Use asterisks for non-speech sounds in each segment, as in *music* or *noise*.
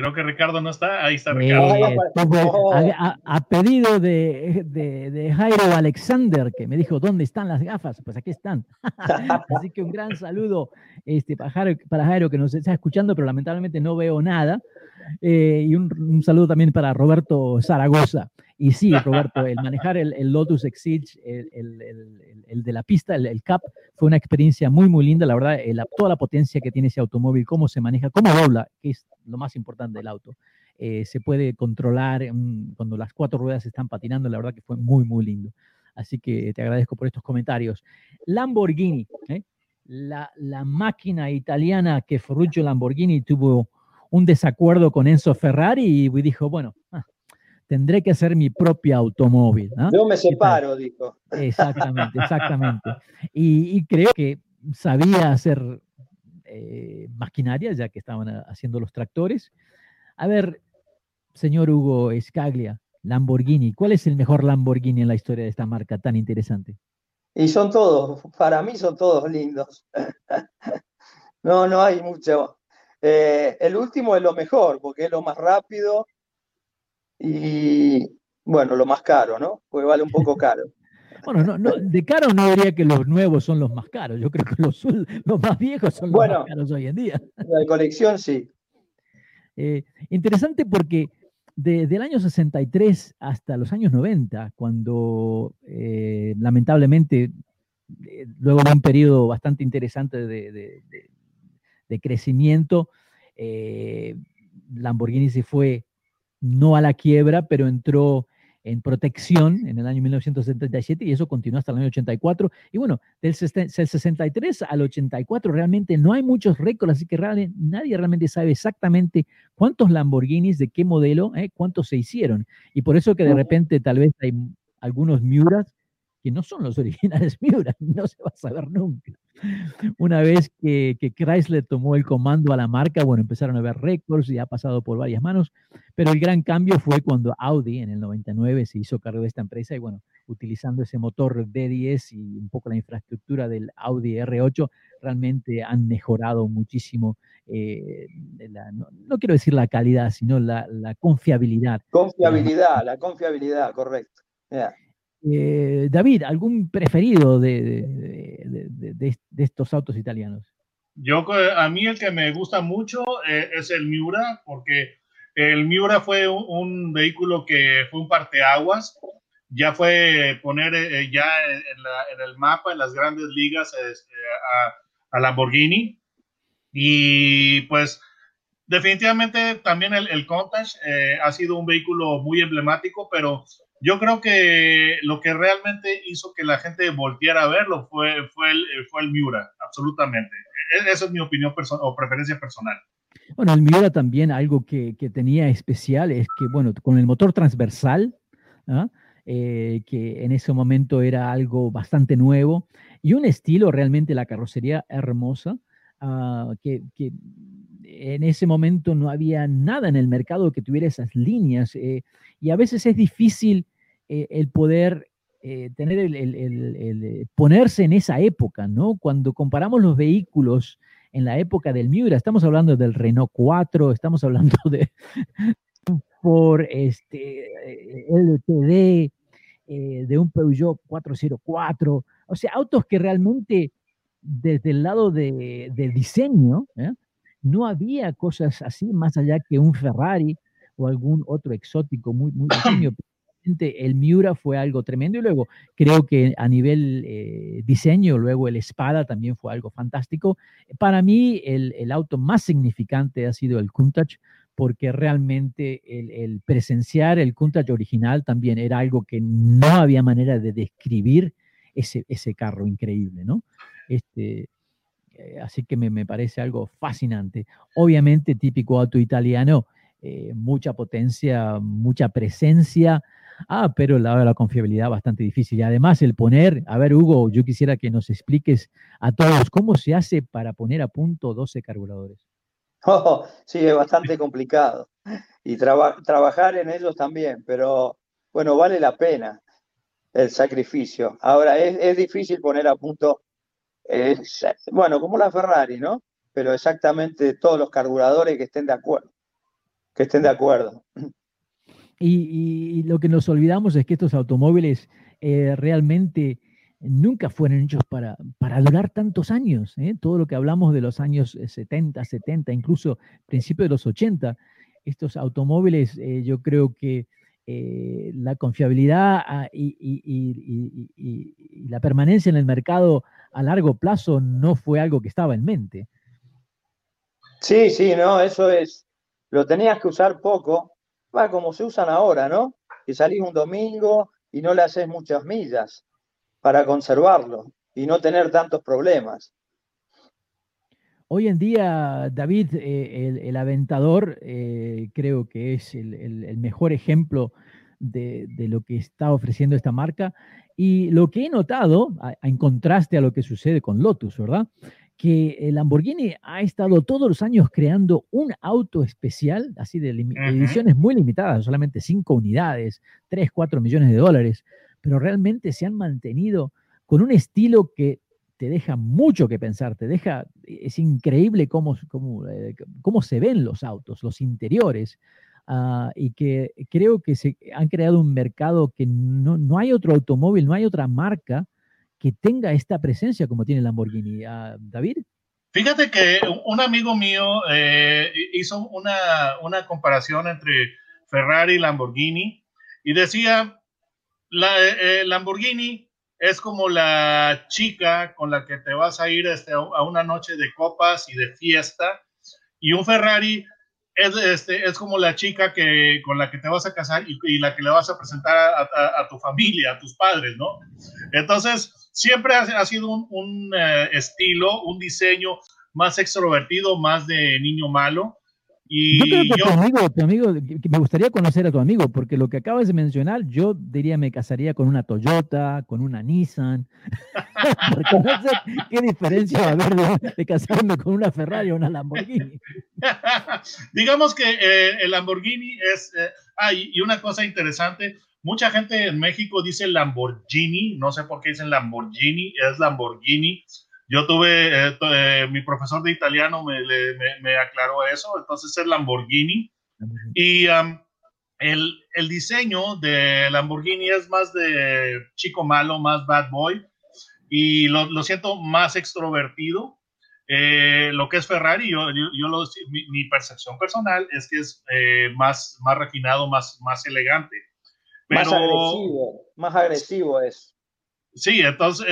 Creo que Ricardo no está. Ahí está Ricardo. Eh, pues, a, a, pedido de, de, de, Jairo Alexander, que me dijo, ¿dónde están las gafas? Pues aquí están. *laughs* Así que un gran saludo este, para, Jairo, para Jairo, que nos está escuchando, pero lamentablemente no veo nada. Eh, y un, un, saludo también para Roberto Zaragoza. Y sí, Roberto, el manejar el, el Lotus Exige, el, el, el, de la pista, el, CAP, fue una experiencia muy, muy linda. La verdad, toda la potencia que tiene ese automóvil, cómo se maneja, cómo dobla, que es lo más importante del auto. Eh, se puede controlar cuando las cuatro ruedas están patinando. La verdad que fue muy, muy lindo. Así que te agradezco por estos comentarios. Lamborghini, ¿eh? la, la, máquina italiana que Ferruccio Lamborghini tuvo un desacuerdo con Enzo Ferrari y dijo, bueno, ah, tendré que hacer mi propio automóvil. ¿no? Yo me separo, dijo. Exactamente, exactamente. *laughs* Y, y, creo que sabía hacer eh, maquinaria, ya que estaban haciendo los tractores. A ver, señor Hugo Escaglia, Lamborghini, ¿cuál es el mejor Lamborghini en la historia de esta marca tan interesante? Y son todos, para mí son todos lindos. *laughs* no, no hay mucho. Eh, el último es lo mejor, porque es lo más rápido, y bueno, lo más caro, ¿no? Porque vale un poco *laughs* caro. Bueno, no, no, de caro no diría que los nuevos son los más caros. Yo creo que los, los más viejos son los más caros hoy en día. La colección sí. Eh, interesante porque desde el año 63 hasta los años 90, cuando eh, lamentablemente, eh, luego de un periodo bastante interesante de, de, de, de crecimiento, Lamborghini se fue no a la quiebra, pero entró en protección en el año 1977 y eso continuó hasta el año 84. Y bueno, del 63 al 84 realmente no hay muchos récords, así que realmente, nadie realmente sabe exactamente cuántos Lamborghinis, de qué modelo, eh, cuántos se hicieron. Y por eso que de repente tal vez hay algunos Miuras que no son los *laughs* originales Miura, no se va a saber nunca. Una vez que, que, Chrysler tomó el comando a la marca, bueno, empezaron a ver récords y ha pasado por varias manos, pero el gran cambio fue cuando Audi en el 99 se hizo cargo de esta empresa y bueno, utilizando ese motor D10 y un poco la infraestructura del Audi R8, realmente han mejorado muchísimo, eh, la, no, no, quiero decir la calidad, sino la, la confiabilidad. Confiabilidad, la confiabilidad, correcto. Yeah. Eh, David, ¿algún preferido de, de, de, de, estos autos italianos? Yo, a mí el que me gusta mucho eh, es el Miura, porque el Miura fue un, un, vehículo que fue un parteaguas, ya fue poner eh, ya en, la, en, el mapa, en las grandes ligas, este, a, a, Lamborghini. Y pues definitivamente también el, el eh, ha sido un vehículo muy emblemático, pero yo creo que lo que realmente hizo que la gente volviera a verlo fue, fue, el, fue el Miura, absolutamente. E, esa es mi opinión o preferencia personal. Bueno, el Miura también, algo que, que tenía especial es que, bueno, con el motor transversal, ¿ah? eh, que en ese momento era algo bastante nuevo, y un estilo realmente la carrocería hermosa, uh, que, que, en ese momento no había nada en el mercado que tuviera esas líneas, eh, y a veces es difícil eh, el poder eh, tener el, el, el, el, ponerse en esa época, ¿no? Cuando comparamos los vehículos en la época del Miura, estamos hablando del Renault 4, estamos hablando *laughs* de por este LTD, eh, de un Peugeot 404, o sea, autos que realmente desde el lado de, de diseño, ¿eh? no había cosas así más allá que un Ferrari o algún otro exótico muy, muy pequeño, *clears throat* el Miura fue algo tremendo y luego creo que a nivel eh, diseño, luego el Espada también fue algo fantástico. Para mí el, el auto más significante ha sido el Countach porque realmente el, el, presenciar el Countach original también era algo que no había manera de describir ese, ese carro increíble, ¿no? Este, eh, así que me, me, parece algo fascinante. Obviamente, típico auto italiano, eh, mucha potencia, mucha presencia, ah, pero la, la confiabilidad bastante difícil. Y además el poner, a ver, Hugo, yo quisiera que nos expliques a todos cómo se hace para poner a punto 12 carburadores. *laughs* Oh, sí, es bastante complicado. Y traba, trabajar en ellos también, pero bueno, vale la pena el sacrificio. Ahora, es, es difícil poner a punto, bueno, como la Ferrari, ¿no? Pero exactamente todos los carburadores que estén de acuerdo. Que estén de acuerdo. Y, lo que nos olvidamos es que estos automóviles eh, realmente nunca fueron hechos para, para durar tantos años. ¿eh? Todo lo que hablamos de los años 70, 70, incluso principios de los 80, estos automóviles eh, yo creo que eh, la confiabilidad ah, y, la permanencia en el mercado a largo plazo no fue algo que estaba en mente. Sí, sí, no, eso es, lo tenías que usar poco, va como se usan ahora, ¿no? Que salís un domingo y no le haces muchas millas para conservarlo y no tener tantos problemas. Hoy en día, David, eh, el, Aventador eh, creo que es el, mejor ejemplo de, lo que está ofreciendo esta marca. Y lo que he notado, a, en contraste a lo que sucede con Lotus, ¿verdad? Que el Lamborghini ha estado todos los años creando un auto especial, así de ediciones muy limitadas, solamente cinco unidades, 3, 4 millones de dólares, pero realmente se han mantenido con un estilo que te deja mucho que pensar, te deja, es increíble cómo, cómo, eh, cómo se ven los autos, los interiores, uh, y que creo que se han creado un mercado que no, no, hay otro automóvil, no hay otra marca que tenga esta presencia como tiene Lamborghini. Uh, David. Fíjate que un amigo mío eh, hizo una, una comparación entre Ferrari y Lamborghini y decía, la, eh, Lamborghini es como la chica con la que te vas a ir este, a una noche de copas y de fiesta, y un Ferrari es, este, es como la chica que, con la que te vas a casar y, la que le vas a presentar a, a, tu familia, a tus padres, ¿no? Entonces, siempre ha, sido un, un uh, estilo, un diseño más extrovertido, más de niño malo, y yo creo que yo, tu amigo, tu amigo, me gustaría conocer a tu amigo, porque lo que acabas de mencionar, yo diría me casaría con una Toyota, con una Nissan. *laughs* porque no sé qué diferencia va a haber de, de, casarme con una Ferrari o una Lamborghini. *laughs* Digamos que eh, el Lamborghini es. Eh, ah, y una cosa interesante, mucha gente en México dice Lamborghini, no sé por qué dicen Lamborghini, es Lamborghini. Yo tuve, eh, eh, mi profesor de italiano me, me, me, aclaró eso, entonces es Lamborghini. Y um, el, el, diseño de Lamborghini es más de chico malo, más bad boy, y lo, lo siento más extrovertido. Eh, lo que es Ferrari, yo, yo, yo lo, mi, mi, percepción personal es que es eh, más, más refinado, más, más elegante. Pero, más agresivo, más agresivo es. Sí, entonces,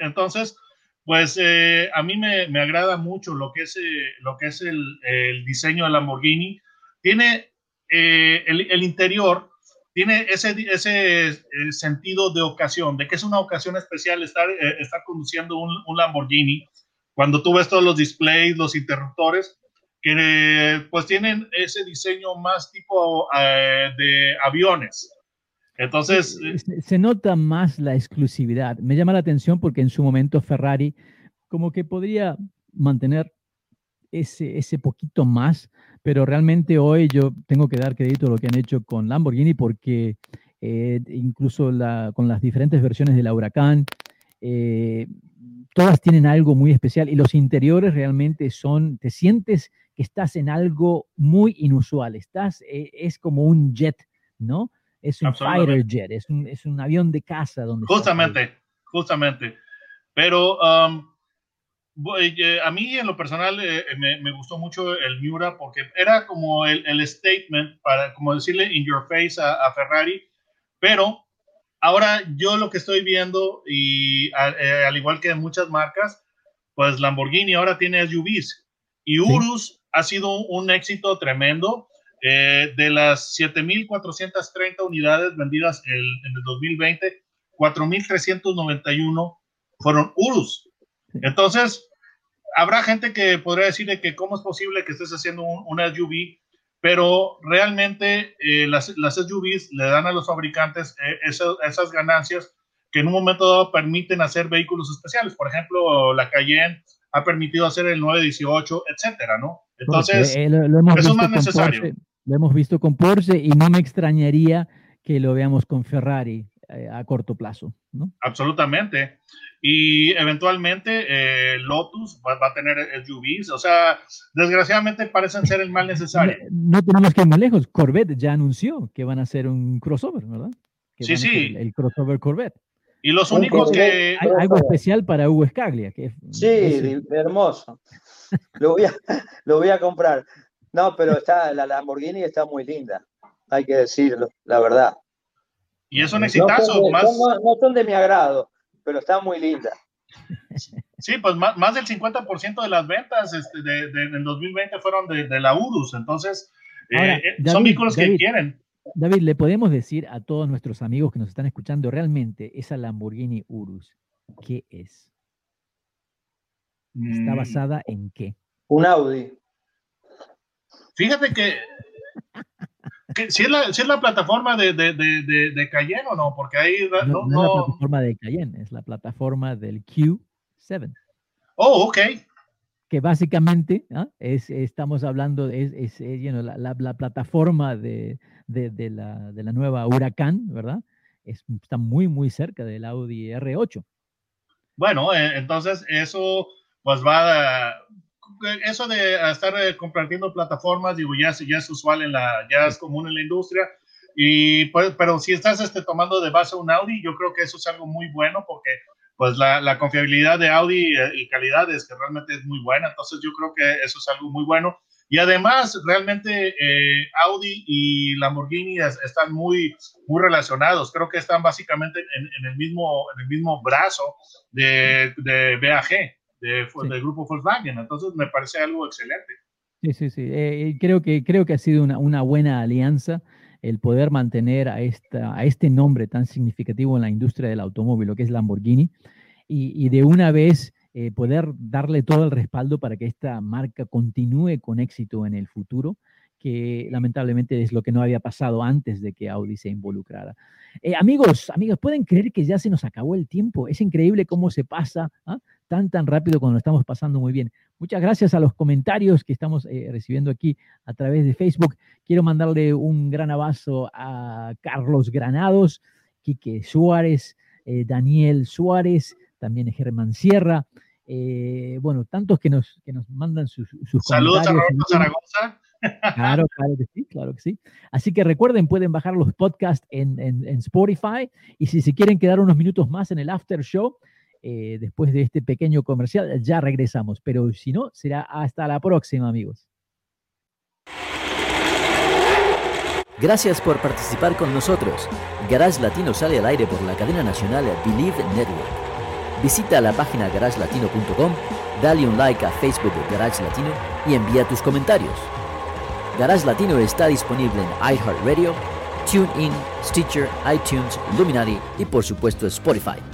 entonces pues eh, a mí me, me, agrada mucho lo que es, eh, lo que es el, el, diseño del Lamborghini. Tiene eh, el, el, interior, tiene ese, ese eh, sentido de ocasión, de que es una ocasión especial estar, eh, estar conduciendo un, un, Lamborghini. Cuando tú ves todos los displays, los interruptores, que pues tienen ese diseño más tipo eh, de aviones. Entonces. Se, se, nota más la exclusividad. Me llama la atención porque en su momento Ferrari como que podría mantener ese, ese poquito más, pero realmente hoy yo tengo que dar crédito a lo que han hecho con Lamborghini porque eh, incluso la, con las diferentes versiones de la Huracán, eh, todas tienen algo muy especial y los interiores realmente son, te sientes que estás en algo muy inusual, estás, eh, es como un jet, ¿no? Es un fighter jet, es un, es un, avión de caza. Donde justamente, justamente. Pero um, a mí en lo personal eh, me, me, gustó mucho el Miura porque era como el, el, statement para, como decirle in your face a, a Ferrari, Pero ahora yo lo que estoy viendo, y eh, al igual que muchas marcas, pues Lamborghini ahora tiene SUVs y Urus ha sido un éxito tremendo. Eh, de las 7.430 unidades vendidas en el 2020, 4.391 fueron Urus. Entonces, habrá gente que podría decir que cómo es posible que estés haciendo un, una SUV, pero realmente eh, las, las, SUVs le dan a los fabricantes eh, esas ganancias que en un momento dado permiten hacer vehículos especiales. Por ejemplo, la Cayenne ha permitido hacer el 918, etcétera, ¿no? Entonces, eh, lo, eso es más necesario. Lo hemos visto con Porsche y no me extrañaría que lo veamos con Ferrari eh, a corto plazo, ¿no? Absolutamente. Y eventualmente eh, Lotus va, a tener SUVs, o sea, desgraciadamente parecen ser el mal necesario. *laughs* No, tenemos que ir muy lejos. Corvette ya anunció que van a hacer un crossover, ¿verdad? sí, sí. El, crossover Corvette. Y los únicos que... Hay algo especial para Hugo Scaglia. Que sí, hermoso. lo, voy a, *laughs* lo voy a comprar. No, pero está, la Lamborghini está muy linda, hay que decirlo, la verdad. Y es un exitazo. No más... no, son de mi agrado, pero está muy linda. Sí, pues más, más del 50% de las ventas este, de, de, 2020 fueron de, de la URUS, entonces eh, eh, son vehículos que quieren. David, ¿le podemos decir a todos nuestros amigos que nos están escuchando realmente esa Lamborghini Urus, qué es? ¿Está mm. basada en qué? Un Audi. Fíjate que si, es la, si es la plataforma de, de, de, de, Cayenne o no, porque ahí no, no, es la plataforma de Cayenne, es la plataforma del Q7. Oh, ok. Que básicamente ¿ah? es, estamos hablando, es, es, la, la, plataforma de, la, de la nueva Huracán, ¿verdad? está muy, muy cerca del Audi R8. Bueno, eh, entonces eso pues va a, eso de estar eh, compartiendo plataformas, digo, ya, ya es usual en la, ya es común en la industria. Y pues, pero si estás este, tomando de base un Audi, yo creo que eso es algo muy bueno porque pues la, la confiabilidad de Audi eh, y calidad es que realmente es muy buena. Entonces yo creo que eso es algo muy bueno. Y además, realmente eh, Audi y Lamborghini están muy, muy relacionados. Creo que están básicamente en, en el, mismo, en el mismo brazo de, de BAG del grupo Volkswagen. Entonces me parece algo excelente. Sí, sí, sí. Eh, creo, que, creo que ha sido una, una, buena alianza el poder mantener a, esta, a este nombre tan significativo en la industria del automóvil, lo que es Lamborghini, y, y de una vez eh, poder darle todo el respaldo para que esta marca continúe con éxito en el futuro que lamentablemente es lo que no había pasado antes de que Audi se involucrara. Eh, amigos, amigos, ¿pueden creer que ya se nos acabó el tiempo? Es increíble cómo se pasa ¿ah? Tan, tan rápido cuando lo estamos pasando muy bien. Muchas gracias a los comentarios que estamos eh, recibiendo aquí a través de Facebook. Quiero mandarle un gran abrazo a Carlos Granados, Quique Suárez, eh, Daniel Suárez, también Germán Sierra. bueno, tantos que nos, que nos mandan sus, sus Saludos a Roberto Zaragoza. Claro, claro que sí, claro que sí. Así que recuerden, pueden bajar los podcasts en, Spotify y si se quieren quedar unos minutos más en el after show, eh, después de este pequeño comercial, ya regresamos. Pero si no, será hasta la próxima, amigos. Gracias por participar con nosotros. Garage Latino sale al aire por la cadena nacional Believe Network. Visita la página garagelatino.com, dale un like a Facebook de Garage Latino y envía tus comentarios. Garage Latino está disponible en iHeartRadio, TuneIn, Stitcher, iTunes, Luminary y por supuesto Spotify.